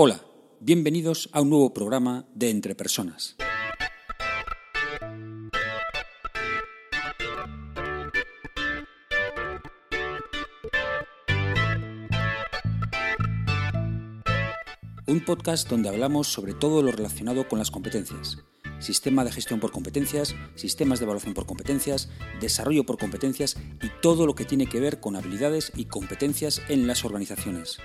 Hola, bienvenidos a un nuevo programa de Entre Personas. Un podcast donde hablamos sobre todo lo relacionado con las competencias. Sistema de gestión por competencias, sistemas de evaluación por competencias, desarrollo por competencias y todo lo que tiene que ver con habilidades y competencias en las organizaciones.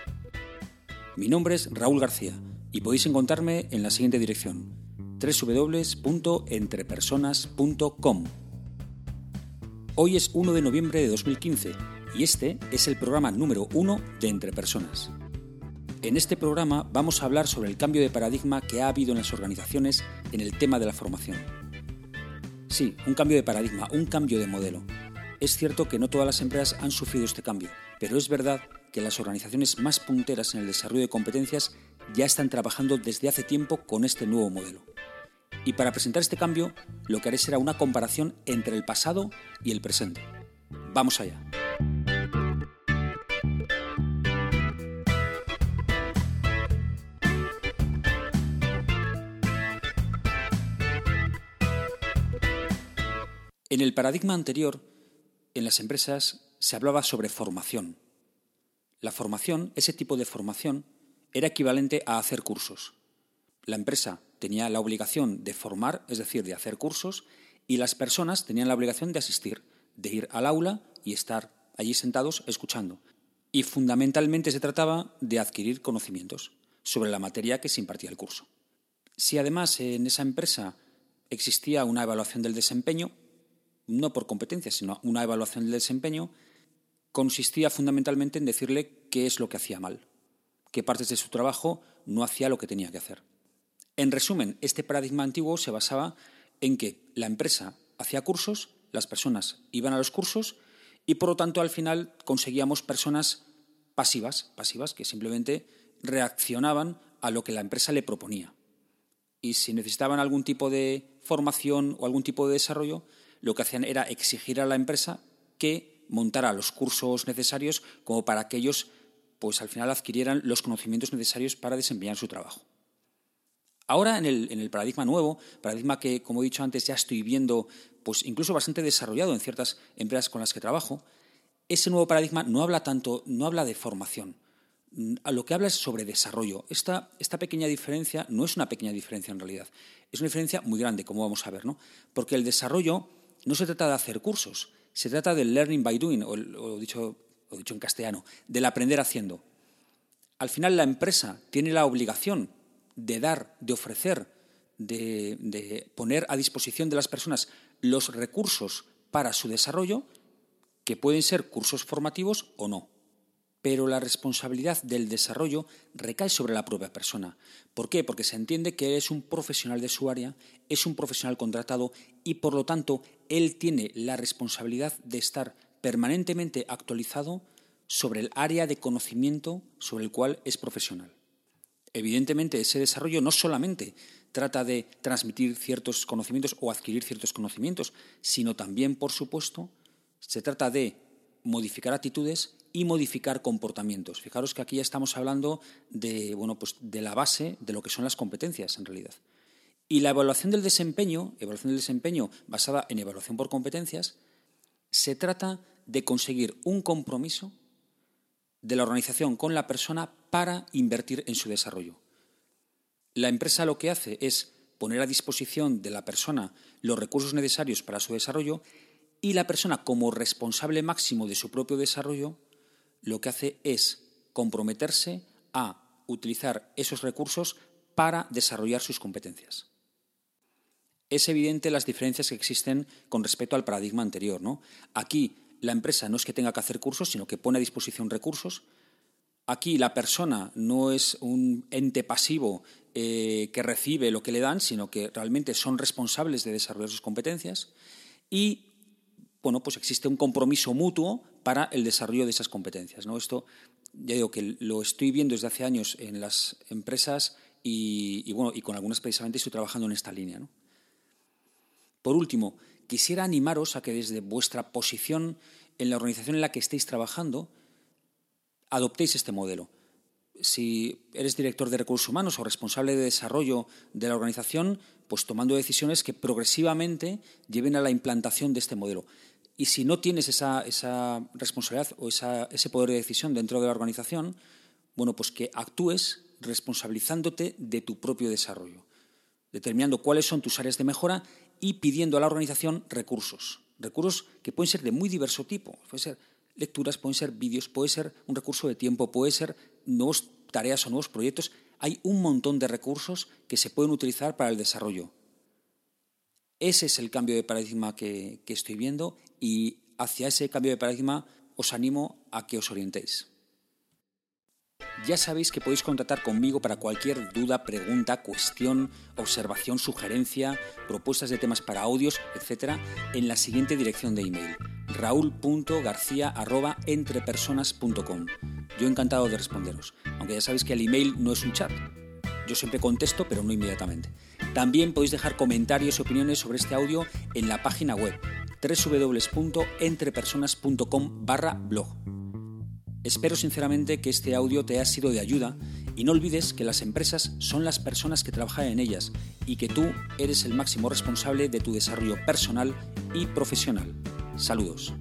Mi nombre es Raúl García y podéis encontrarme en la siguiente dirección www.entrepersonas.com. Hoy es 1 de noviembre de 2015 y este es el programa número 1 de Entre Personas. En este programa vamos a hablar sobre el cambio de paradigma que ha habido en las organizaciones en el tema de la formación. Sí, un cambio de paradigma, un cambio de modelo. Es cierto que no todas las empresas han sufrido este cambio, pero es verdad que las organizaciones más punteras en el desarrollo de competencias ya están trabajando desde hace tiempo con este nuevo modelo. Y para presentar este cambio, lo que haré será una comparación entre el pasado y el presente. Vamos allá. En el paradigma anterior, en las empresas se hablaba sobre formación, la formación, ese tipo de formación, era equivalente a hacer cursos. La empresa tenía la obligación de formar, es decir, de hacer cursos, y las personas tenían la obligación de asistir, de ir al aula y estar allí sentados escuchando. Y fundamentalmente se trataba de adquirir conocimientos sobre la materia que se impartía el curso. Si además en esa empresa existía una evaluación del desempeño, no por competencia, sino una evaluación del desempeño, consistía fundamentalmente en decirle qué es lo que hacía mal, qué partes de su trabajo no hacía lo que tenía que hacer. En resumen, este paradigma antiguo se basaba en que la empresa hacía cursos, las personas iban a los cursos y por lo tanto al final conseguíamos personas pasivas, pasivas que simplemente reaccionaban a lo que la empresa le proponía. Y si necesitaban algún tipo de formación o algún tipo de desarrollo, lo que hacían era exigir a la empresa que montara los cursos necesarios como para que ellos pues al final adquirieran los conocimientos necesarios para desempeñar su trabajo. Ahora en el, paradigma nuevo, paradigma que, como he dicho antes, ya estoy viendo pues incluso bastante desarrollado en ciertas empresas con las que trabajo, ese nuevo paradigma no habla tanto, no habla de formación, a lo que habla es sobre desarrollo. Esta, esta, pequeña diferencia no es una pequeña diferencia en realidad, es una diferencia muy grande, como vamos a ver, ¿no? Porque el desarrollo no se trata de hacer cursos, se trata del learning by doing, o, dicho, dicho en castellano, del aprender haciendo. Al final la empresa tiene la obligación de dar, de ofrecer, de poner a disposición de las personas los recursos para su desarrollo, que pueden ser cursos formativos o no pero la responsabilidad del desarrollo recae sobre la propia persona. ¿Por qué? Porque se entiende que es un profesional de su área, es un profesional contratado y por lo tanto él tiene la responsabilidad de estar permanentemente actualizado sobre el área de conocimiento sobre el cual es profesional. Evidentemente, ese desarrollo no solamente trata de transmitir ciertos conocimientos o adquirir ciertos conocimientos, sino también, por supuesto, se trata de modificar actitudes y modificar comportamientos. Fijaros que aquí ya estamos hablando de, bueno, pues de la base de lo que son las competencias en realidad. Y la evaluación del desempeño, evaluación del desempeño basada en evaluación por competencias, se trata de conseguir un compromiso de la organización con la persona para invertir en su desarrollo. La empresa lo que hace es poner a disposición de la persona los recursos necesarios para su desarrollo y la persona, como responsable máximo de su propio desarrollo, lo que hace es comprometerse a utilizar esos recursos para desarrollar sus competencias. Es evidente las diferencias que existen con respecto al paradigma anterior. ¿no? Aquí la empresa no es que tenga que hacer cursos, sino que pone a disposición recursos. Aquí la persona no es un ente pasivo eh, que recibe lo que le dan, sino que realmente son responsables de desarrollar sus competencias. Y bueno, pues existe un compromiso mutuo para el desarrollo de esas competencias. ¿no? Esto, ya digo que lo estoy viendo desde hace años en las empresas y, bueno, y con algunas precisamente estoy trabajando en esta línea. Por último, quisiera animaros a que desde vuestra posición en la organización en la que estéis trabajando, adoptéis este modelo. si eres director de recursos humanos o responsable de desarrollo de la organización, pues tomando decisiones que progresivamente lleven a la implantación de este modelo. Y si no tienes esa, responsabilidad o ese poder de decisión dentro de la organización, bueno, pues que actúes responsabilizándote de tu propio desarrollo, determinando cuáles son tus áreas de mejora y pidiendo a la organización recursos. Recursos que pueden ser de muy diverso tipo. Pueden ser lecturas, pueden ser vídeos, puede ser un recurso de tiempo, puede ser nuevas tareas o nuevos proyectos. Hay un montón de recursos que se pueden utilizar para el desarrollo. Ese es el cambio de paradigma que, estoy viendo y hacia ese cambio de paradigma os animo a que os orientéis. Ya sabéis que podéis contactar conmigo para cualquier duda, pregunta, cuestión, observación, sugerencia, propuestas de temas para audios, etc., en la siguiente dirección de email raúl.garcía.entrepersonas.com. Yo encantado de responderos, aunque ya sabéis que el email no es un chat. Yo siempre contesto, pero no inmediatamente. También podéis dejar comentarios y opiniones sobre este audio en la página web www.entrepersonas.com barra blog. Espero sinceramente que este audio te haya sido de ayuda y no olvides que las empresas son las personas que trabajan en ellas y que tú eres el máximo responsable de tu desarrollo personal y profesional. Saludos.